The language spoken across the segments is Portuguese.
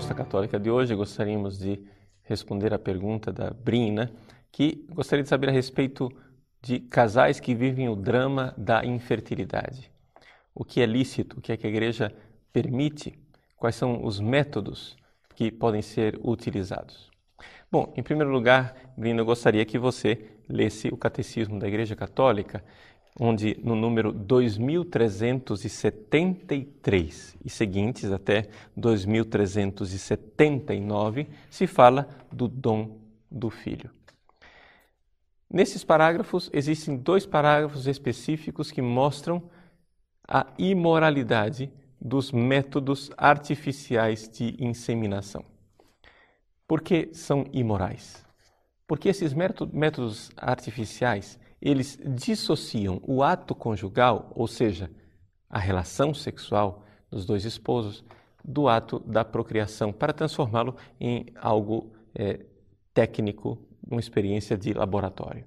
Resposta Católica de hoje, gostaríamos de responder a pergunta da Brina, que gostaria de saber a respeito de casais que vivem o drama da infertilidade. O que é lícito, o que é que a igreja permite, quais são os métodos que podem ser utilizados. Bom, em primeiro lugar, Brina, eu gostaria que você lesse o Catecismo da Igreja Católica, onde no número 2373 e seguintes até 2379 se fala do dom do filho. Nesses parágrafos existem dois parágrafos específicos que mostram a imoralidade dos métodos artificiais de inseminação. Por que são imorais? Porque esses métodos artificiais eles dissociam o ato conjugal, ou seja, a relação sexual dos dois esposos, do ato da procriação, para transformá-lo em algo é, técnico, uma experiência de laboratório.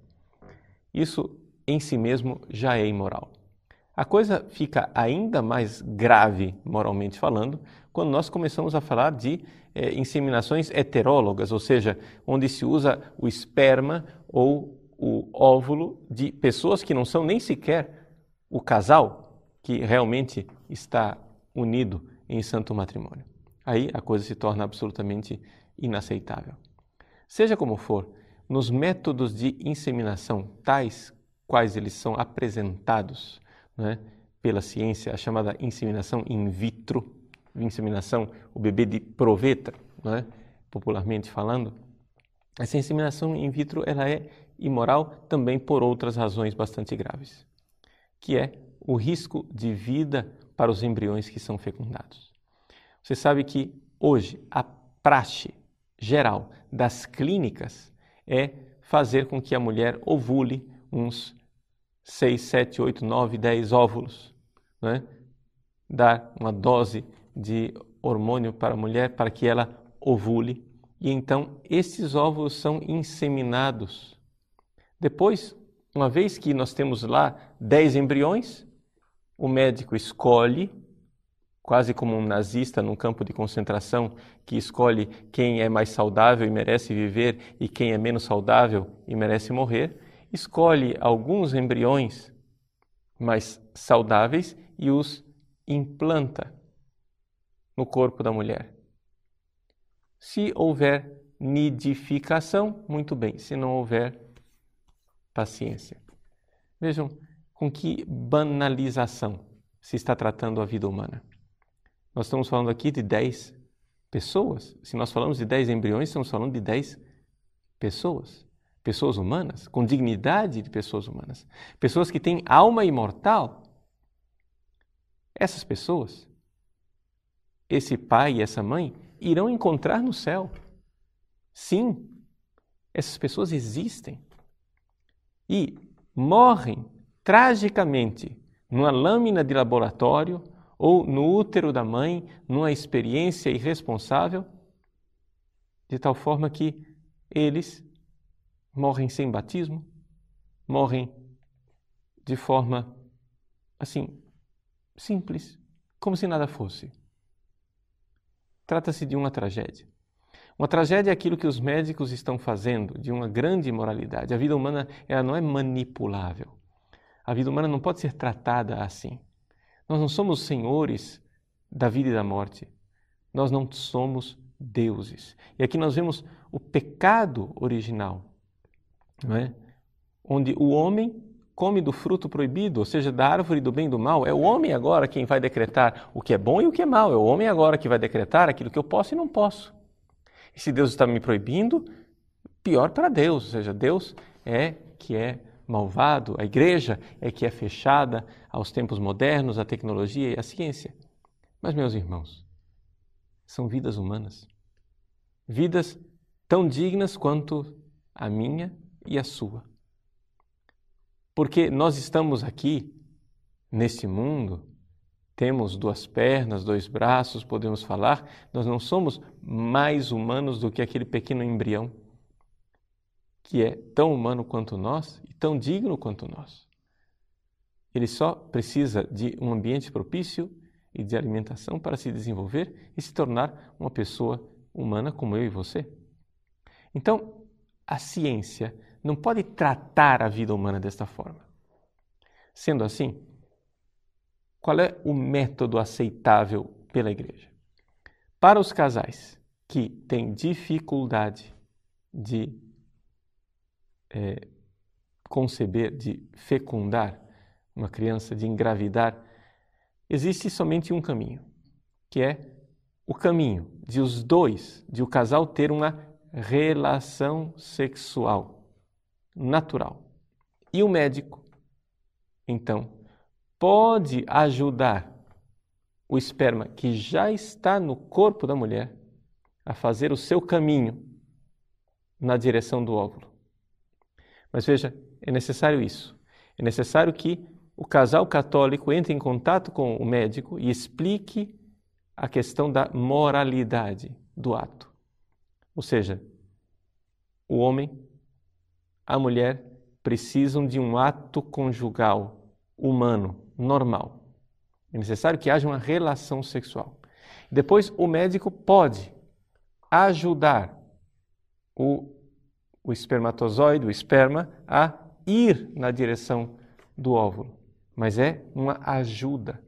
Isso em si mesmo já é imoral. A coisa fica ainda mais grave, moralmente falando, quando nós começamos a falar de é, inseminações heterólogas, ou seja, onde se usa o esperma ou o óvulo de pessoas que não são nem sequer o casal que realmente está unido em santo matrimônio. Aí a coisa se torna absolutamente inaceitável. Seja como for, nos métodos de inseminação, tais quais eles são apresentados né, pela ciência, a chamada inseminação in vitro, inseminação, o bebê de proveta, né, popularmente falando, essa inseminação in vitro ela é imoral também por outras razões bastante graves, que é o risco de vida para os embriões que são fecundados. Você sabe que hoje a praxe geral das clínicas é fazer com que a mulher ovule uns 6, 7, 8, 9, 10 óvulos, né? dar uma dose de hormônio para a mulher para que ela ovule. E então esses óvulos são inseminados depois, uma vez que nós temos lá 10 embriões, o médico escolhe, quase como um nazista num campo de concentração, que escolhe quem é mais saudável e merece viver e quem é menos saudável e merece morrer, escolhe alguns embriões mais saudáveis e os implanta no corpo da mulher. Se houver nidificação, muito bem. Se não houver, paciência. Vejam com que banalização se está tratando a vida humana. Nós estamos falando aqui de 10 pessoas. Se nós falamos de 10 embriões, estamos falando de 10 pessoas. Pessoas humanas, com dignidade de pessoas humanas. Pessoas que têm alma imortal. Essas pessoas, esse pai e essa mãe, irão encontrar no céu. Sim, essas pessoas existem e morrem tragicamente numa lâmina de laboratório ou no útero da mãe, numa experiência irresponsável, de tal forma que eles morrem sem batismo, morrem de forma assim, simples, como se nada fosse. Trata-se de uma tragédia. Uma tragédia é aquilo que os médicos estão fazendo de uma grande imoralidade. A vida humana ela não é manipulável. A vida humana não pode ser tratada assim. Nós não somos senhores da vida e da morte. Nós não somos deuses. E aqui nós vemos o pecado original, não é? onde o homem come do fruto proibido, ou seja, da árvore do bem e do mal. É o homem agora quem vai decretar o que é bom e o que é mal. É o homem agora que vai decretar aquilo que eu posso e não posso. E se Deus está me proibindo, pior para Deus, ou seja, Deus é que é malvado, a igreja é que é fechada aos tempos modernos, à tecnologia e à ciência. Mas, meus irmãos, são vidas humanas. Vidas tão dignas quanto a minha e a sua. Porque nós estamos aqui, neste mundo, temos duas pernas, dois braços, podemos falar, nós não somos mais humanos do que aquele pequeno embrião que é tão humano quanto nós e tão digno quanto nós. Ele só precisa de um ambiente propício, e de alimentação para se desenvolver e se tornar uma pessoa humana como eu e você. Então, a ciência não pode tratar a vida humana desta forma. Sendo assim, qual é o método aceitável pela igreja? Para os casais que têm dificuldade de é, conceber, de fecundar uma criança, de engravidar, existe somente um caminho, que é o caminho de os dois, de o casal ter uma relação sexual natural. E o médico, então, pode ajudar o esperma que já está no corpo da mulher a fazer o seu caminho na direção do óvulo. Mas veja, é necessário isso. É necessário que o casal católico entre em contato com o médico e explique a questão da moralidade do ato. Ou seja, o homem, a mulher precisam de um ato conjugal humano, normal. É necessário que haja uma relação sexual. Depois, o médico pode ajudar o, o espermatozoide, o esperma, a ir na direção do óvulo mas é uma ajuda.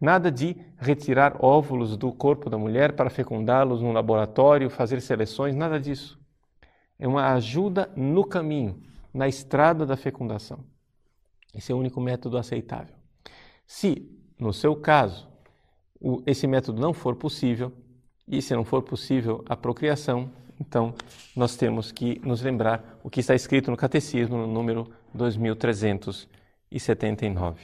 Nada de retirar óvulos do corpo da mulher para fecundá-los no laboratório, fazer seleções, nada disso. É uma ajuda no caminho, na estrada da fecundação. Esse é o único método aceitável. Se, no seu caso, esse método não for possível, e se não for possível a procriação, então nós temos que nos lembrar o que está escrito no Catecismo, no número 2300 e 79.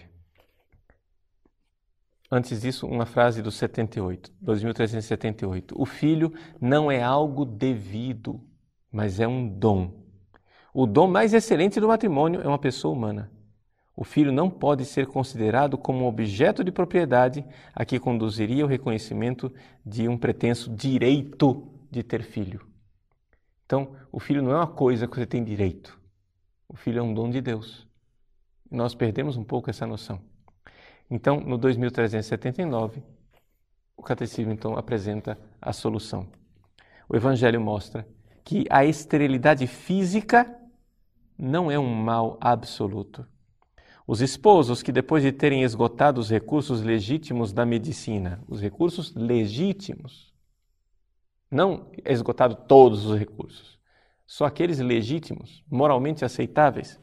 Antes disso, uma frase do 78, 2378. O filho não é algo devido, mas é um dom. O dom mais excelente do matrimônio é uma pessoa humana. O filho não pode ser considerado como objeto de propriedade a que conduziria o reconhecimento de um pretenso direito de ter filho. Então, o filho não é uma coisa que você tem direito. O filho é um dom de Deus. Nós perdemos um pouco essa noção. Então, no 2379, o catecismo então apresenta a solução. O evangelho mostra que a esterilidade física não é um mal absoluto. Os esposos que depois de terem esgotado os recursos legítimos da medicina, os recursos legítimos, não esgotado todos os recursos, só aqueles legítimos, moralmente aceitáveis,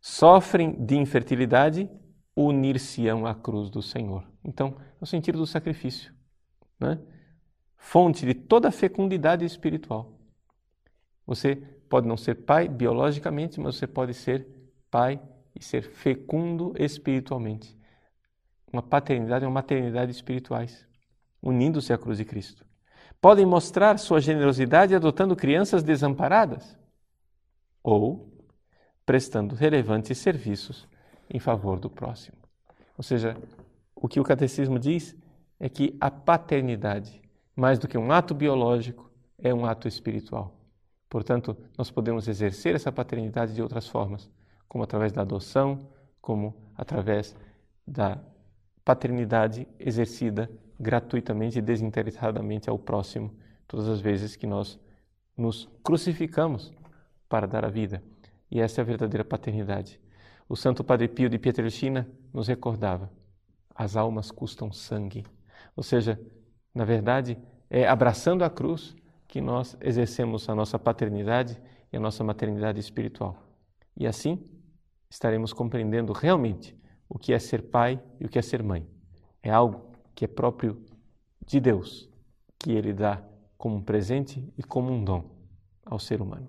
sofrem de infertilidade, unir-se-ão à cruz do Senhor. Então, é o sentido do sacrifício, né? fonte de toda a fecundidade espiritual. Você pode não ser pai biologicamente, mas você pode ser pai e ser fecundo espiritualmente. Uma paternidade e uma maternidade espirituais, unindo-se à cruz de Cristo. Podem mostrar sua generosidade adotando crianças desamparadas ou prestando relevantes serviços em favor do próximo. Ou seja, o que o catecismo diz é que a paternidade, mais do que um ato biológico, é um ato espiritual. Portanto, nós podemos exercer essa paternidade de outras formas, como através da adoção, como através da paternidade exercida gratuitamente e desinteressadamente ao próximo, todas as vezes que nós nos crucificamos para dar a vida. E essa é a verdadeira paternidade. O Santo Padre Pio de Pietrelcina nos recordava: as almas custam sangue. Ou seja, na verdade, é abraçando a cruz que nós exercemos a nossa paternidade e a nossa maternidade espiritual. E assim estaremos compreendendo realmente o que é ser pai e o que é ser mãe. É algo que é próprio de Deus, que Ele dá como um presente e como um dom ao ser humano.